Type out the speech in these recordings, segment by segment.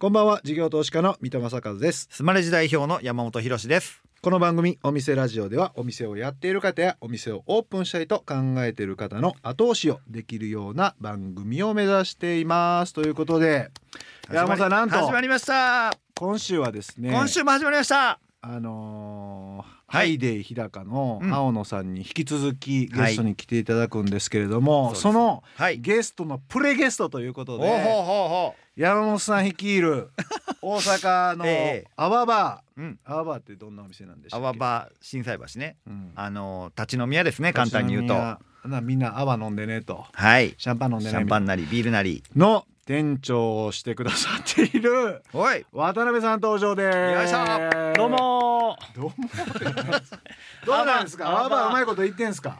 こんばんは事業投資家の三戸正和です。スマレジ代表の山本博です。この番組お店ラジオではお店をやっている方やお店をオープンしたいと考えている方の後押しをできるような番組を目指しています。ということで山本さんなんと。始まりました。今週はですね今週も始まりました。あのーはい。ハイデイ日高のうん。青野さんに引き続きゲストに来ていただくんですけれども、はい。そのはい。ゲストのプレゲストということでほうほうほうほ山本さん率いる大阪の ええアワバううん。ーアワバーってどんなお店なんでしたっけ？泡場心斎橋ね。うん。あの立ち飲み屋ですね簡単に言うと。なみんな泡飲んでねと。はい。シャンパン飲んでシねャンパンなりビールなり。の店長をしてくださっている。おい。渡辺さん登場です。よいしょ。どうもどうもどうなんですか？アワアワバーうまいこと言ってんすか？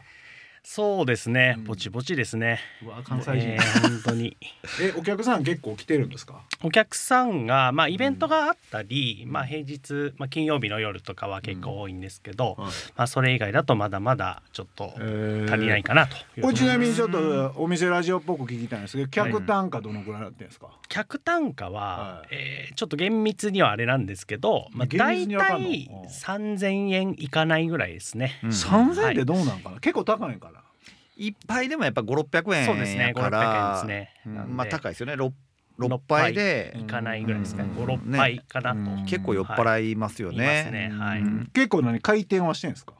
そうですね。うん。ぼちぼちですね、うわ関西人、えー本当に。えお客さん結構来てるんですか？お客さんがまあイベントがあったり、まあ平日、まあ、金曜日の夜とかは結構多いんですけど、まあそれ以外だとまだまだちょっと足りないかなと。いうこれちなみにちょっとお店ラジオっぽく聞きたいんですけど客単価どのくらいなってんですか、客単価は、はい。えーちょっと厳密にはあれなんですけど、まあ、厳大体うん。3,000円いかないぐらいですね。うん。3000円ってどうなんかな、結構高いんかな？一杯でもやっぱ五六百円そうですね。やか500円らですね。まあ高いですよね。六六杯で。いかないぐらいですかね。うん。56杯かなと、うん。結構酔っ払いますよね。結構何回転はしてんですか？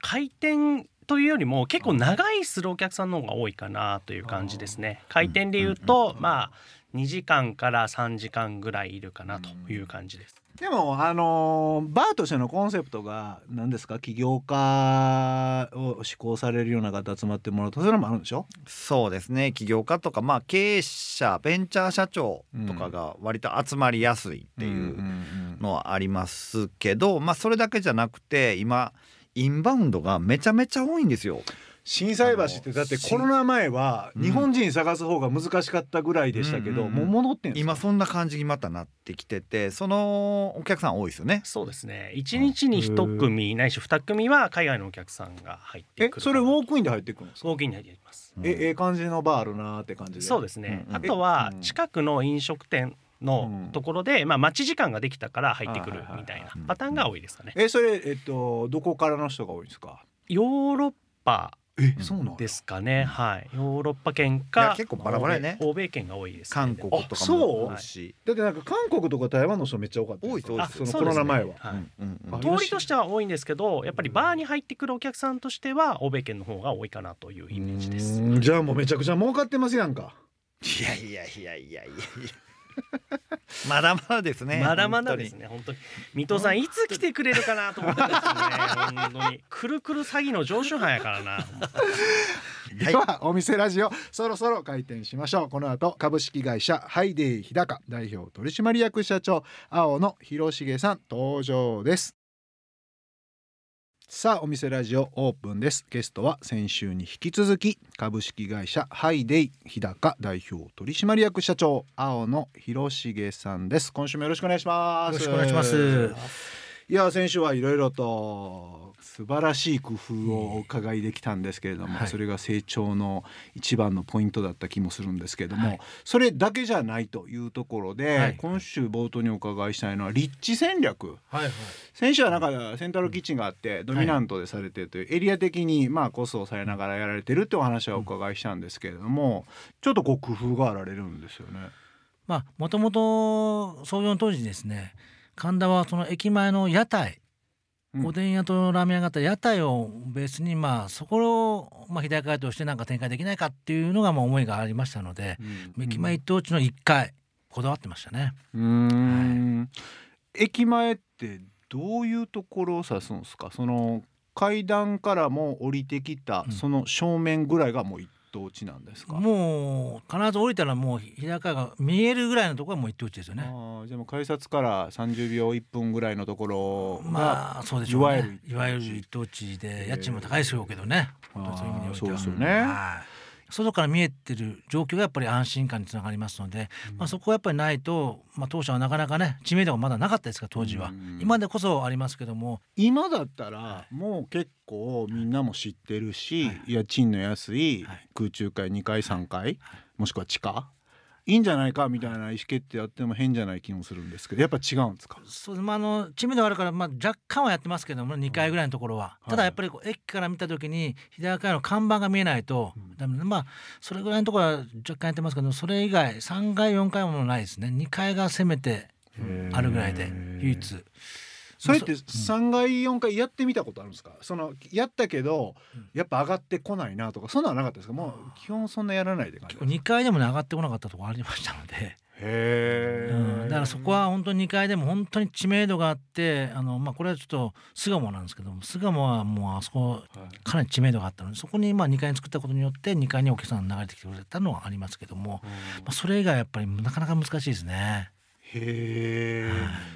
回転というよりも結構長いするお客さんの方が多いかなという感じですね。回転でいうとまあ2時間から3時間ぐらいいるかなという感じです。でもあのーバーとしてのコンセプトが何ですか？起業家を志向されるような方集まってもらうとそれもあるんでしょ？そうですね。起業家とかまあ経営者ベンチャー社長とかが割と集まりやすいっていうのはありますけど、まあそれだけじゃなくて今インバウンドがめちゃめちゃ多いんですよ。心斎橋ってだってコロナ前はうん日本人探す方が難しかったぐらいでしたけど、うん。うんうんもう戻ってんすか？今そんな感じにまたなってきててそのお客さん多いですよね。そうですね。1日に1組ないし2組は海外のお客さんが入ってえくるそれウォークインで入ってくるんですか？ウォークインで入ってます。うんえええ感じのバーあるなーって感じで？そうですね、うんうん。あとは近くの飲食店のところで、まあ、待ち時間ができたから入ってくるみたいなパターンが多いですかね。えそれえっとどこからの人が多いんですか？ヨーロッパえうん。そうなんですかね、はい。ヨーロッパ圏いかや結構バラバラやね。欧米欧米圏が多いです、ね、韓国とかそう？も多いし。だってなんか韓国とか台湾の人めっちゃ多かった多いです多いですそのコロナ前は。はい。うんうんうん。あ通りとしては多いんですけどやっぱりバーに入ってくるお客さんとしては欧米圏の方が多いかなというイメージです。うーん。じゃあもうめちゃくちゃ儲かってますやんか。いやいやいやいやいやいやまだまだですね。まだまだですね本当に。水戸さんいつ来てくれるかなと思ってますね本当に。くるくる詐欺の常習犯やからなはいではお店ラジオそろそろ開店しましょう。この後株式会社ハイデイ日高代表取締役社長青野博重さん登場ですさあお店ラジオオープンです。ゲストは先週に引き続き株式会社ハイデイ日高代表取締役社長青野博重さんです。今週もよろしくお願いします。よろしくお願いします。いや先週はいろいろと素晴らしい工夫をお伺いできたんですけれども、はいそれが成長の一番のポイントだった気もするんですけれども、はいそれだけじゃないというところで、はい今週冒頭にお伺いしたいのは立地戦略はいはい。先週はなんかセントラルキッチンがあってドミナントでされてるというエリア的にまあコストを抑えながらやられてるってお話はお伺いしたんですけれども、ちょっとこう工夫があられるんですよね。まあもともと創業の当時ですね神田はその駅前の屋台、うん。おでん屋とラーメン屋があった屋台をベースにまあそこをまあ左側としてなんか展開できないかっていうのがまあ思いがありましたので、駅前一等地の1階こだわってましたね。うーん。駅前ってどういうところを指すんですか？その階段からも降りてきたうん。その正面ぐらいがもう一等地なんですか、もう必ず降りたらもう左側が見えるぐらいのところがもう一等地ですよね。ああじゃあもう改札から30秒1分ぐらいのところが、まあそうでしょうね。いわゆるいわゆる一等地で家賃も高いでしょうけどね。本当にそういう意味においてはそうですよねはい外から見えてる状況がやっぱり安心感につながりますので、まあ、そこはやっぱりないと、まあ、当社はなかなかね知名度がまだなかったですから当時は、うん。今でこそありますけども。今だったらもう結構みんなも知ってるし、はい。家賃の安いはい。空中階2階3階、もしくは地下いいんじゃないかみたいな意思決定やっても変じゃない気もするんですけどやっぱ違うんですか？そうまああの知名度があるから、まあ、若干はやってますけども2回ぐらいのところは、うんただやっぱりこう駅から見た時に日高屋の看板が見えないとまあそれぐらいのところは若干やってますけどそれ以外3回4回もないですね。2回がせめてあるぐらいで唯一。それって3回4回やってみたことあるんですか？そのやったけどやっぱ上がってこないなとかそんなのはなかったですか？もう基本そんなやらないで感じ2回でもね上がってこなかったところありましたので、へうん、だからそこは本当に2回でも本当に知名度があってあの、まあ、これはちょっと巣鴨なんですけども巣鴨はもうあそこかなり知名度があったのでそこにまあ2階に作ったことによって2階にお客さんが流れてきてくれたのはありますけども、まあ、それ以外やっぱりなかなか難しいですね。へ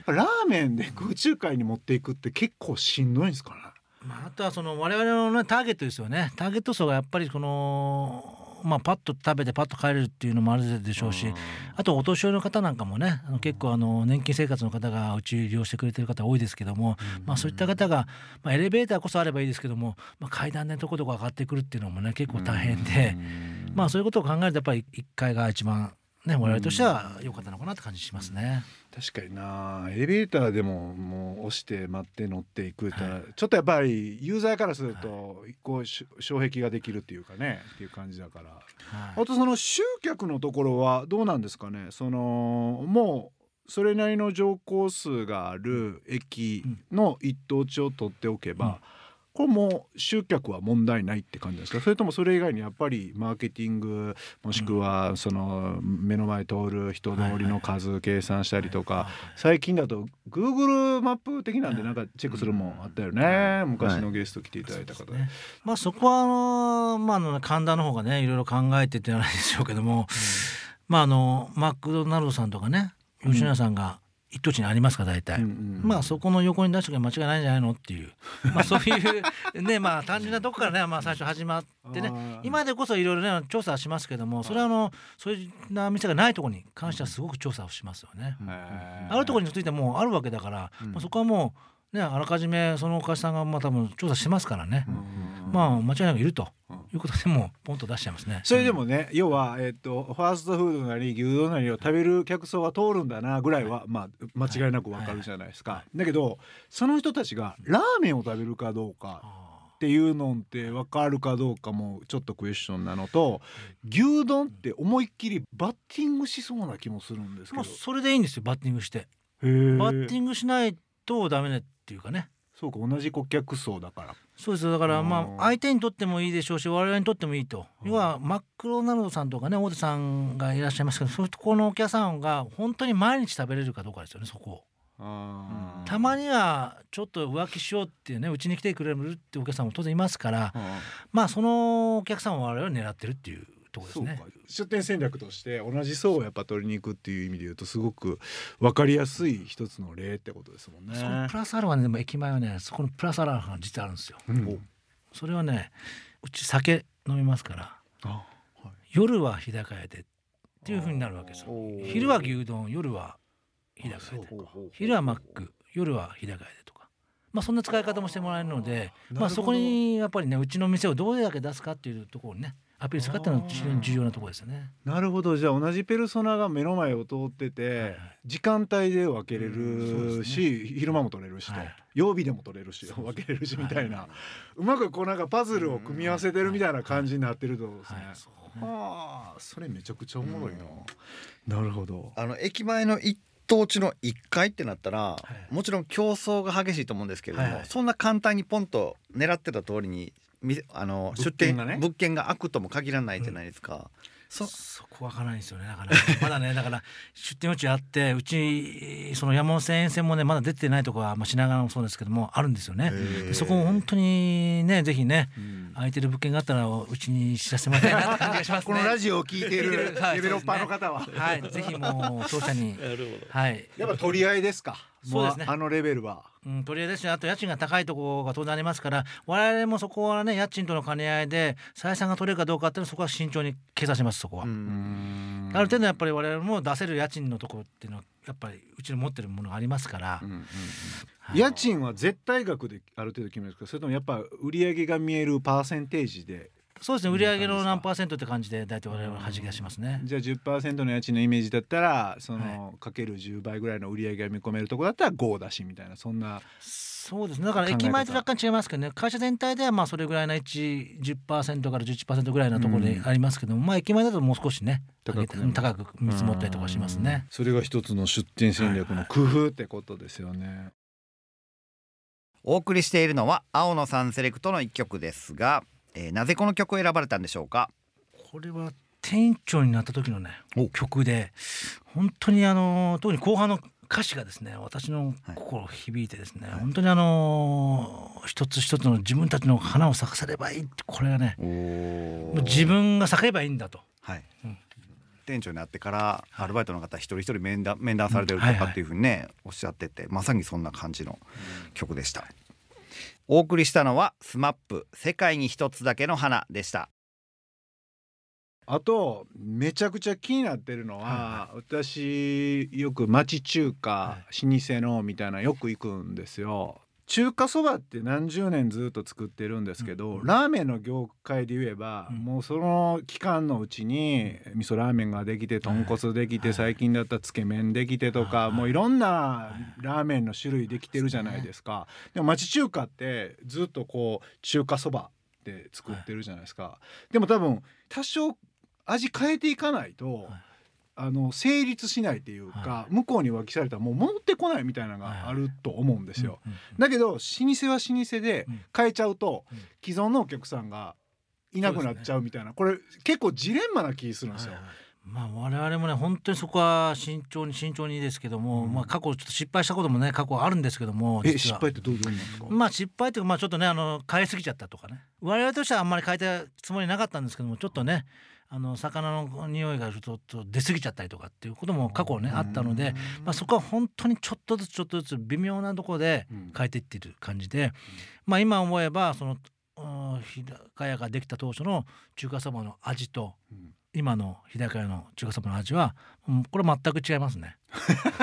えラーメンで空中会に持っていくって結構しんどいんですかね。まあ、あとはその我々の、ね、ターゲットですよね。ターゲット層がやっぱりこの、まあ、パッと食べてパッと帰れるっていうのもあるでしょうしあとお年寄りの方なんかもねあの結構あの年金生活の方がうち利用してくれてる方多いですけども、まあ、そういった方が、まあ、エレベーターこそあればいいですけども、まあ、階段でとことこ上がってくるっていうのもね結構大変で、まあそういうことを考えるとやっぱり1階が一番ね我々としては良かったのかなって感じしますね。確かにな。エレベーターでももう押して待って乗っていくって、はい。ちょっとやっぱりユーザーからするとこうし障壁ができるっていうかねっていう感じだから。はい。あとその集客のところはどうなんですかね？そのもうそれなりの乗降数がある駅の一等地を取っておけば、うんこれもう集客は問題ないって感じですか？それともそれ以外にやっぱりマーケティングもしくはその目の前通る人通りの数計算したりとか最近だと Google マップ的なんでなんかチェックするもんあったよね。昔のゲスト来ていただいた方。で。ね。まあそこはあのまあ神田の方がねいろいろ考えてってないでしょうけども、まああのマクドナルドさんとかね吉野家さんが一等地にありますから大体、うんうんまあそこの横に出しておけば間違いないんじゃないのっていう。まあそういうねまあ単純なとこからねまあ最初始まってね。今でこそいろいろね調査はしますけどもそれはあのそういうな店がないところに関してはすごく調査をしますよね。あるところについてもうあるわけだから、まあ、そこはもうねあらかじめそのお菓子さんがまあ多分調査してますからね、まあ間違いなくいるということでもうポンと出しちゃいますね。それでもね、要は、えっとファーストフードなり牛丼なりを食べる客層が通るんだなぐらいは、まあ間違いなくわかるじゃないですか、だけどその人たちがラーメンを食べるかどうかっていうのって分かるかどうかもちょっとクエスチョンなのと牛丼って思いっきりバッティングしそうな気もするんですけど。それでいいんですよバッティングして。バッティングしないとダメねっていうかね。そうか同じ顧客層だから。そうですよだからまうん。あ相手にとってもいいでしょうし我々にとってもいいと。要はマクドナルドさんとかね大手さんがいらっしゃいますけどそういうところのお客さんが本当に毎日食べれるかどうかですよねそこを。あー。たまにはちょっと浮気しようっていうねうちに来てくれるってお客さんも当然いますからあまあそのお客さんを我々は狙ってるっていうところですねそうか。出店戦略として同じ層をやっぱ取りに行くっていう意味で言うとすごく分かりやすい一つの例ってことですもんね。そのプラスアルファねでも駅前はねそこのプラスアルファが実はあるんですよ。うんそれはねうち酒飲みますからあはい夜は日高屋でっていう風になるわけですよ。昼は牛丼夜は日高屋で昼はマック夜は日高屋でとか。まあそんな使い方もしてもらえるのでまあそこにやっぱりねうちの店をどれだけ出すかっていうところにねアピールするかっていうのは非常に重要なところですよね。なるほど。じゃあ同じペルソナが目の前を通ってて、はい時間帯で分けれるし、昼間も取れるしと、はい。曜日でも取れるし分けれるしみたいな、うまくこうなんかパズルを組み合わせてるみたいな感じになってるとですね。はあそれめちゃくちゃおもろいな。なるほど。あの駅前の一等地の1階ってなったら、い。もちろん競争が激しいと思うんですけれども、そんな簡単にポンと狙ってた通りにみあの物出店件がね。物件が開くとも限らないじゃないですか。そそこわからないんですよねだから。まだねだから出店余地あってうちその山手線沿線もねまだ出てないとこは、まあ、品川もそうですけどもあるんですよね。でそこも本当にねぜひねうん。空いてる物件があったらうちに知らせてもらいたいなって感じがしますね。このラジオを聞いている はいデベロッパーの方は、はいぜひもう 当社に。はい。やっぱ取り合いですか？そうですね。もあのレベルは。うん、とりあえずですね。あと家賃が高いところが当然ありますから我々もそこはね家賃との兼ね合いで採算が取れるかどうかっていうのはそこは慎重に計算しますそこは。うん。ある程度やっぱり我々も出せる家賃のところっていうのはやっぱりうちの持ってるものがありますから、はい。家賃は絶対額である程度決めるんですかそれともやっぱ売り上げが見えるパーセンテージでそうですね売上の何パーセントって感じで大体我々は弾き出しますね。じゃあ10%の家賃のイメージだったらその、かける10倍ぐらいの売り上げが見込めるところだったら5出しみたいなそんなそうですね。だから駅前と若干違いますけどね。会社全体ではまあそれぐらいの110%から11%ぐらいのところでありますけども、まあ駅前だともう少しね高くね高く見積もったりとかしますね。それが一つの出店戦略の工夫ってことですよね。お送りしているのは青野さんセレクトの一曲ですが、えーなぜこの曲を選ばれたんでしょうか？これは店長になった時のねお。曲で本当にあの特に後半の歌詞がですね私の心を響いてですね、本当にあの一つ一つの自分たちの花を咲かせればいい。ってこれがね自分が咲けばいいんだと。はい、うん。店長になってからアルバイトの方一人一人面談面談されてるとかっていうふうにね、おっしゃっててまさにそんな感じの曲でした、お送りしたのはスマップ世界に一つだけの花でした。あとめちゃくちゃ気になってるのは、私よく町中華、老舗のみたいなよく行くんですよ。中華そばって何十年ずっと作ってるんですけど、ラーメンの業界で言えば、うん。もうその期間のうちに味噌ラーメンができて豚骨できて、はい最近だったらつけ麺できてとか、はいもういろんなラーメンの種類できてるじゃないですか。でも町中華ってずっとこう中華そばって作ってるじゃないですか。でも多分多少味変えていかないと、はいあの成立しないっていうか、は向こうに浮気されたらもう戻ってこないみたいなのがあると思うんですよ。うんうんだけど老舗は老舗でうん。変えちゃうとうん。既存のお客さんがいなくなっちゃうみたいな。これ結構ジレンマな気するんですよ。まあ我々もね本当にそこは慎重に慎重にですけども、うん。まあ過去ちょっと失敗したこともね過去あるんですけども失敗ってどういうことなんですか、まあ失敗というかまあちょっとねあの変えすぎちゃったとかね。我々としてはあんまり変えたつもりなかったんですけどもちょっとねあの魚の匂いがちょっと出過ぎちゃったりとかっていうことも過去ねあったので、まあ、そこは本当にちょっとずつちょっとずつ微妙なところでうん。変えていっている感じで、まあ今思えばそのうん日高屋ができた当初の中華そばの味とうん今の日高屋の中華そばの味は、うんこれ全く違いますね。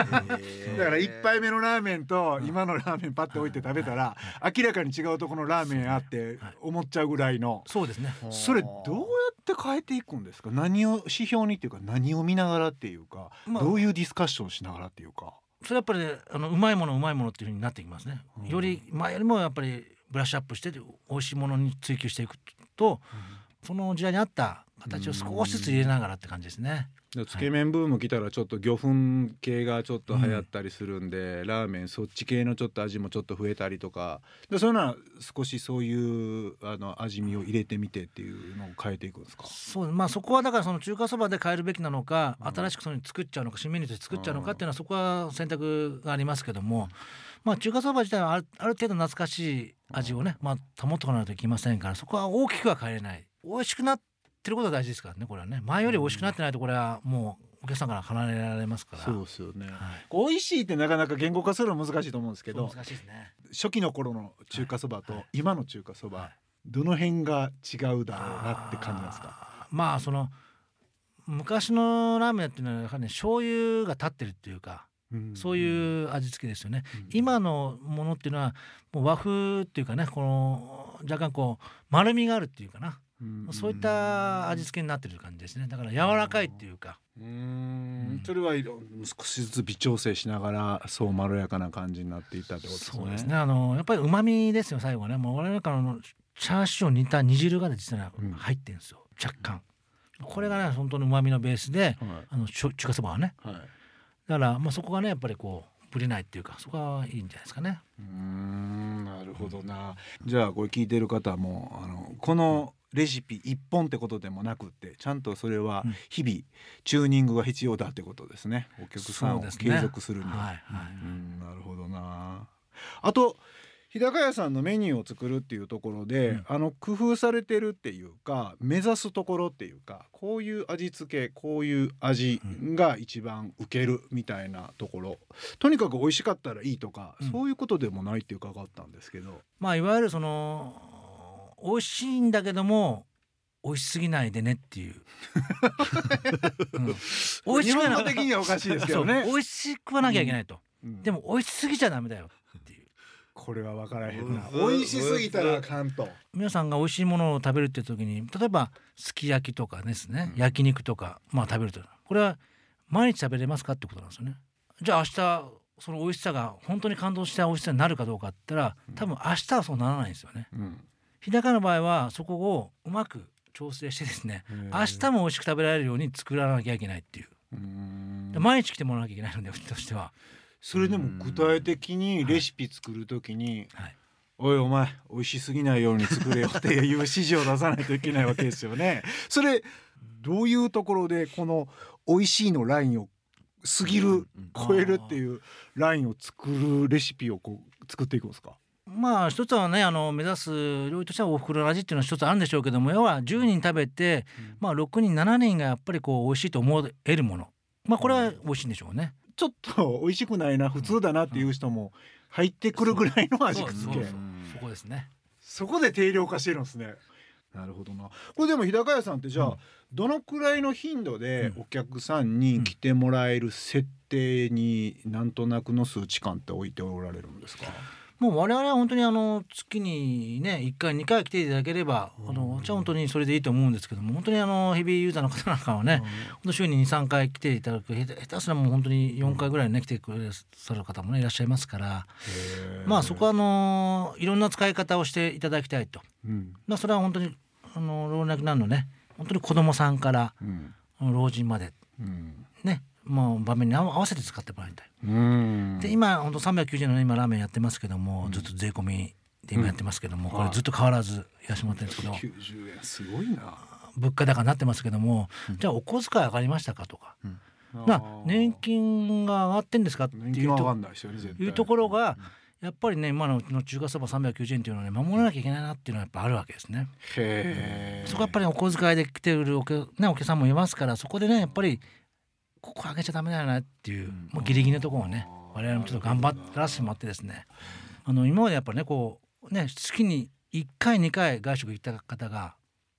だから一杯目のラーメンと今のラーメンパッて置いて食べたら明らかに違うところのラーメンあって思っちゃうぐらいの。そうですね。それどうやって変えていくんですか？何を指標にっていうか何を見ながらっていうか、まあ。どういうディスカッションしながらっていうか。それやっぱりねあのうまいものうまいものっていうふうになってきますね。うん。より前よりもやっぱりブラッシュアップして美味しいものに追求していくとその時代に合った形を少しずつ入れながらって感じですね。でつけ麺ブーム来たらちょっと魚粉系がちょっと流行ったりするんで、ラーメンそっち系のちょっと味もちょっと増えたりとか。でそういうのは少しそういうあの味見を入れてみてっていうのを変えていくんですか？そうまあそこはだからその中華そばで変えるべきなのか、うん。新しくその作っちゃうのか新メニューとして作っちゃうのかっていうのはそこは選択がありますけども、まあ中華そば自体はあるある程度懐かしい味をね、まあ保っておかないといけませんからそこは大きくは変えれない美味しくなってることが大事ですからねこれはね。前より美味しくなってないとこれはもうお客さんから離れられますから。そうですよね、はい。美味しいってなかなか言語化するの難しいと思うんですけど難しいですね。初期の頃の中華そばとはい。今の中華そば、はい。どの辺が違うだろうなって感じなんですかまあその昔のラーメンっていうのはやはりね醤油が立ってるっていうか、そういう味付けですよね。うん。今のものっていうのはもう和風っていうかねこの若干こう丸みがあるっていうかな、うん。そういった味付けになってる感じですね。だから柔らかいっていうか、うーん。それは少しずつ微調整しながらそうまろやかな感じになっていったってことですね。そうですね。あのやっぱりうまみですよ最後ね。もう我々からのチャーシューを煮た煮汁がね実はうん。入ってるんですよ。若干。これがね本当にうまみのベースではあの中華そばはね。い。はい。だからまあそこがねやっぱりこうぶれないっていうかそこはいいんじゃないですかね。うーんなるほどな。じゃあこれ聞いてる方もあのこのレシピ一本ってことでもなくってちゃんとそれはうん。日々チューニングが必要だってことですね。お客さんを継続するには。はいはい。うんなるほどな。あと日高屋さんのメニューを作るっていうところで、うん。あの工夫されてるっていうか目指すところっていうかこういう味付けこういう味が一番受けるみたいなところ、とにかく美味しかったらいいとか、うん。そういうことでもないって伺ったんですけど、まあいわゆるその美味しいんだけども美味しすぎないでねっていう、うん。美味しくは日本な語的にはおかしいですけどね。美味しくはなきゃいけないと、うん。でも美味しすぎちゃダメだよっていう。これは分からへんな。美味しすぎたらあかんと。皆さんが美味しいものを食べるって時に例えばすき焼きとかですね、うん。焼肉とかまあ食べると。これは毎日食べれますかってことなんですよね。じゃあ明日その美味しさが本当に感動した美味しさになるかどうかって言ったら多分明日はそうならないんですよね。うん日高の場合はそこをうまく調整してですね明日も美味しく食べられるように作らなきゃいけないっていう。毎日来てもらわなきゃいけないのでうちとしては、それでも具体的にレシピ作るときにはい、「おいお前美味しすぎないように作れよ」っていう指示を出さないといけないわけですよね。それどういうところでこの美味しいのラインを過ぎる超えるっていうラインを作るレシピをこう作っていくんですか？まあ一つはねあの目指す料理としてはおふくろの味っていうのは一つあるんでしょうけども要は10人食べて、まあ6人7人がやっぱりこう美味しいと思えるものまあこれは美味しいんでしょうね。ちょっと美味しくないな普通だなっていう人も入ってくるぐらいの味付けそこですね。そこで定量化してるんですね。なるほどな。これでも日高屋さんってじゃあ、うんどのくらいの頻度でうんお客さんに来てもらえる設定になんとなくの数値間って置いておられるんですか？もう我々は本当にあの月にね1回2回来ていただければあのじゃあ本当にそれでいいと思うんですけども本当にあのヘビーユーザーの方なんかはね本当週に23回来ていただく下手すらもう本当に4回ぐらいね来てくださる方もねいらっしゃいますからまあそこはあのいろんな使い方をしていただきたいと。うん。まあそれは本当にあの老若男女ね本当に子供さんからうん。老人までうん。ねもう場面に合わせて使ってもらいたい。うん。で今本当390円のね今ラーメンやってますけども、うん。ずっと税込みで今やってますけども、うん。これずっと変わらずやらせてもらってるんですけど、90円すごいな。物価高になってますけども、じゃあお小遣い上がりましたかとか、な年金が上がってんですかっていうところがやっぱりね今のの中華そば390円っていうのはね守らなきゃいけないなっていうのはやっぱあるわけですね。へえ。そこはやっぱりお小遣いで来てるお客,、ね、お客さんもいますからそこでねやっぱりここ上げちゃダメだよなっていう、もうギリギリのところをね我々もちょっと頑張らせてもらってですね。あの今までやっぱりねこうね月に1回2回外食行った方が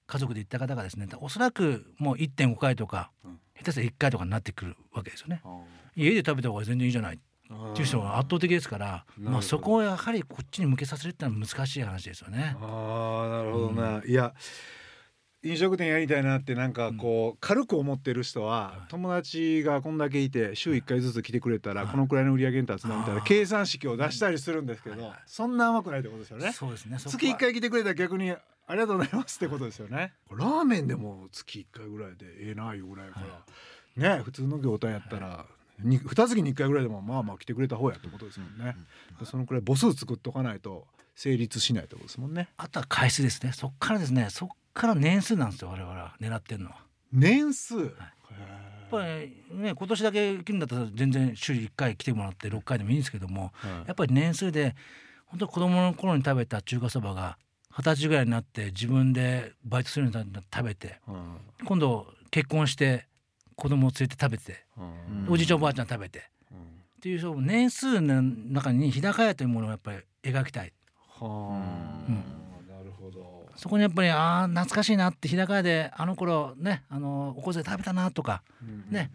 家族で行った方がですねおそらくもう1.5回とかうん。下手したら1回とかになってくるわけですよね。あ家で食べた方が全然いいじゃない。ーっていう人が圧倒的ですから、まあ、そこをやはりこっちに向けさせるってのは難しい話ですよね。ああなるほどな、いや飲食店やりたいなってなんかこう軽く思ってる人ははい。友達がこんだけいて週1回ずつ来てくれたらはい。このくらいの売り上げに立つなみたいな計算式を出したりするんですけどそんな甘くないってことですよね。そうですね月1回来てくれたら逆にありがとうございますってことですよね。ラーメンでも月1回ぐらいでええないうぐらいやから。ね普通の業態やったらに2月に1回ぐらいでもまあまあ来てくれた方やってことですもんね。そのくらい母数作っとかないと成立しないってことですもんね。あとは回数ですね。そっからですね。そっから年数なんですよ我々は。狙ってるのは。年数、へやっぱりね今年だけ来るんだったら全然週1回来てもらって6回でもいいんですけどもーやっぱり年数で本当子供の頃に食べた中華そばが二十歳ぐらいになって自分でバイトするようになって食べてうん。今度結婚して子供を連れて食べてうん。うんおじいちゃんおばあちゃん食べてうんっていうその年数の中に日高屋というものをやっぱり描きたい。はあ、うんそこにやっぱりああ懐かしいなって日高屋であの頃ねあのお小遣い食べたなとかね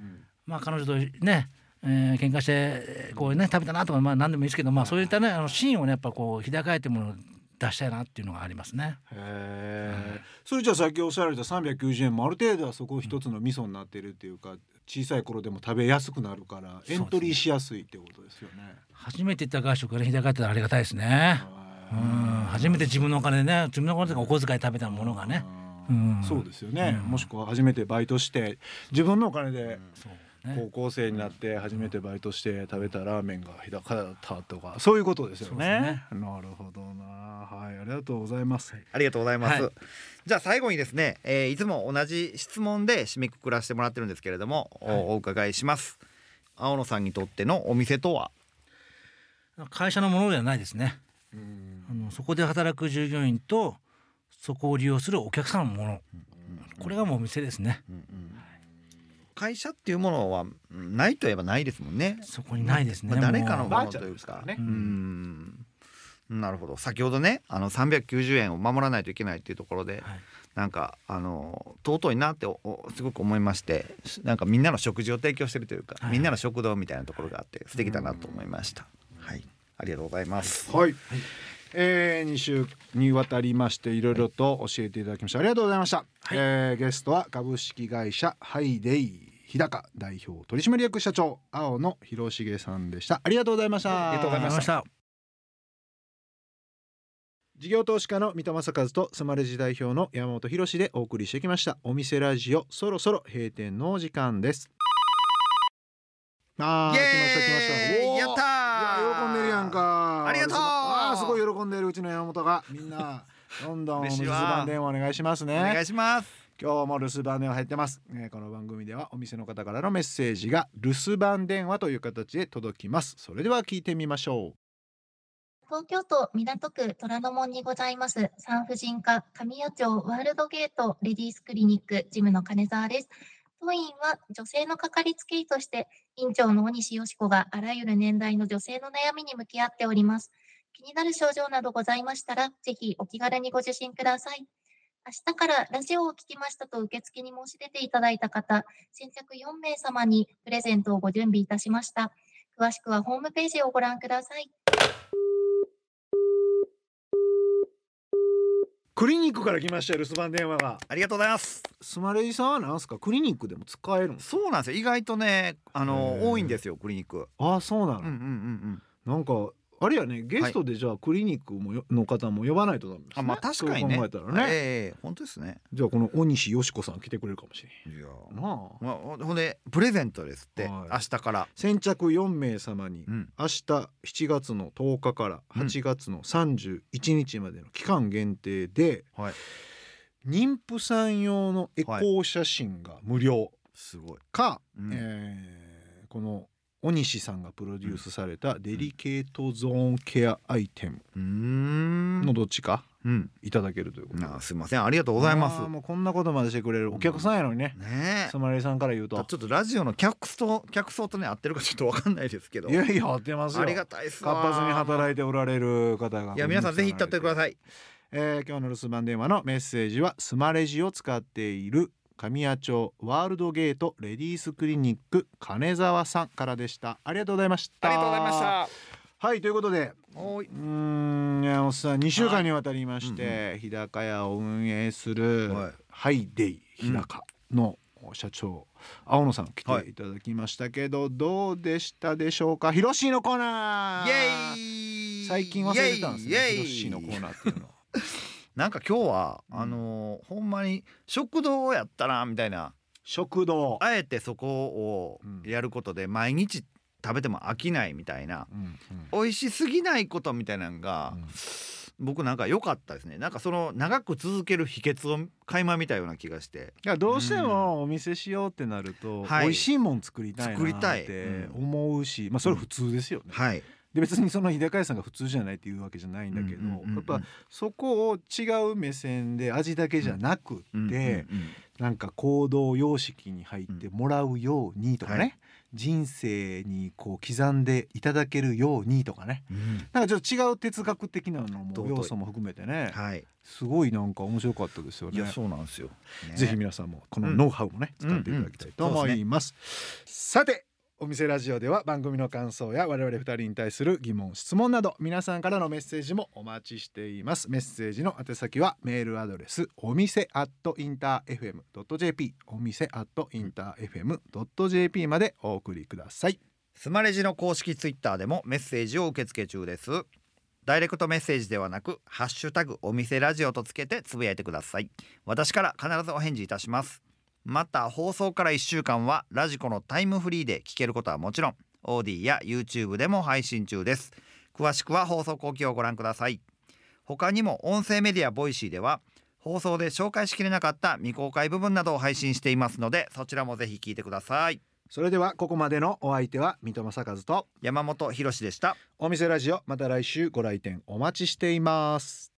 まあ彼女とね、えー喧嘩してえーこうね食べたなとかまあ何でもいいですけどまあそういったねあのシーンをねやっぱこう日高屋っていうものを出したいなっていうのがありますね。へえそれじゃあさっきおっしゃられた390円もある程度はそこ一つの味噌になってるっていうか小さい頃でも食べやすくなるからエントリーしやすいってことですよね。初めて行った外食がね日高屋ってありがたいですね。うん初めて自分のお金でね自分のお金でお小遣い食べたものがね。うんそうですよね、うんもしくは初めてバイトして自分のお金で高校生になって初めてバイトして食べたラーメンが日高屋だったとかそういうことですよね。なるほどなはいありがとうございます。ありがとうございます。はいじゃあ最後にですね、えーいつも同じ質問で締めくくらせてもらってるんですけれども、おお伺いします。青野さんにとってのお店とは、会社のものではないですね。うんあのそこで働く従業員とそこを利用するお客さんのもの。これがもうお店ですね。会社っていうものはうんないといえばないですもんね。そこにないですね。まあ誰かのもうバーチャルですからね。う。うん。んなるほど。先ほどねあの390円を守らないといけないっていうところで、はい。なんかあの尊いなってすごく思いましてなんかみんなの食事を提供してるというか、はい。みんなの食堂みたいなところがあって素敵だなと思いました。はい、あありがとうございます。はい、えー、2週にわたりましていろいろと教えていただきましたありがとうございました、えーゲストは株式会社ハイデイ日高代表取締役社長青野博重さんでした。ありがとうございました。ありがとうございました。事業投資家の三戸正和とスマレジ代表の山本博でお送りしてきました。お店ラジオそろそろ閉店のお時間です。あー来ました来ました。やった喜んでるやんか。ありがとう喜んでるうちの山本がみんなどんどんお留守番電話お願いしますね。お願いします。今日も留守番電話入ってます、えーこの番組ではお店の方からのメッセージが留守番電話という形で届きます。それでは聞いてみましょう。東京都港区虎ノ門にございます産婦人科神谷町ワールドゲートレディースクリニック事務の金沢です。当院は女性のかかりつけ医として院長の大西よし子があらゆる年代の女性の悩みに向き合っております。気になる症状などございましたらぜひお気軽にご受診ください。明日からラジオを聞きましたと受付に申し出ていただいた方、先着4名様にプレゼントをご準備いたしました。詳しくはホームページをご覧ください。クリニックから来ましたよ留守番電話が。ありがとうございます。スマレジさんはなんすか？クリニックでも使えるんですそうなんですよ。意外とねあの多いんですよクリニック。ああそうなの、うんうんうん。なんかあれやねゲストでじゃあクリニックもよの方も呼ばないとダメですね。あまあ確かにね。考えたらうんね、ええ本当ですね。じゃあこの大西よし子さん来てくれるかもしれいやんなあ。まあほほんでプレゼントですって、はい。明日から。先着4名様にうん。明日7月の10日から8月の31日までの期間限定で、はい。妊婦さん用のエコー写真が無料。すごい、か、うん。えーこの小西さんがプロデュースされたデリケートゾーンケアアイテムのどっちか？うん。いただけるということ。すいません。ありがとうございます。もうこんなことまでしてくれるお客さんやのにね、ねスマレイさんから言うえとちょっとラジオの客層客層とね合ってるかちょっとわかんないですけど。いやいや合ってますよ。ありがたい活発に働いておられる方がいや皆さんぜひ行ってってください。えー今日の留守番電話のメッセージはスマレジを使っている神谷町ワールドゲートレディースクリニック金沢さんからでした。ありがとうございました。ありがとうございました。はいということでおーい。うーん山本さん2週間にわたりまして、日高屋を運営するはい。ハイデイ日高の社長、青野さん来ていただきましたけど、どうでしたでしょうか？ヒロシーのコーナー。最近忘れてたんですね。ヒロのコーナーっていうの なんか今日は、うん。あのーほんまに食堂やったなみたいな。食堂。あえてそこをうん。やることで毎日食べても飽きないみたいな。うんうん。美味しすぎないことみたいなのが、うん。僕なんか良かったですね。なんかその長く続ける秘訣を垣間見たような気がして。いやどうしてもお店しようってなると、はい。美味しいもん作りたい作りたい。なって思うし、まあそれ普通ですよね。はいで別にその日高屋さんが普通じゃないっていうわけじゃないんだけど、うんうんうんうん。やっぱそこを違う目線で味だけじゃなくって、うんうんうんなんか行動様式に入ってもらうようにとかね、はい。人生にこう刻んでいただけるようにとかね。うん。なんかちょっと違う哲学的なのも要素も含めてね。はい。すごいなんか面白かったですよね。いや。そうなんですよ、ねぜひ皆さんもこのうんノウハウもね、うん。使っていただきたいと思います。さてお店ラジオでは番組の感想や我々二人に対する疑問質問など皆さんからのメッセージもお待ちしています。メッセージの宛先はメールアドレスお店アットインター FM.jp お店アットインター FM.jp までお送りください。スマレジの公式ツイッターでもメッセージを受け付け中です。ダイレクトメッセージではなくハッシュタグお店ラジオとつけてつぶやいてください。私から必ずお返事いたします。また放送から1週間はラジコのタイムフリーで聞けることはもちろん AuDee や YouTube でも配信中です。詳しくは放送後記をご覧ください。他にも音声メディアボイシーでは放送で紹介しきれなかった未公開部分などを配信していますのでそちらもぜひ聞いてください。それではここまでのお相手は三戸正和と山本博史でした。お店ラジオまた来週ご来店お待ちしています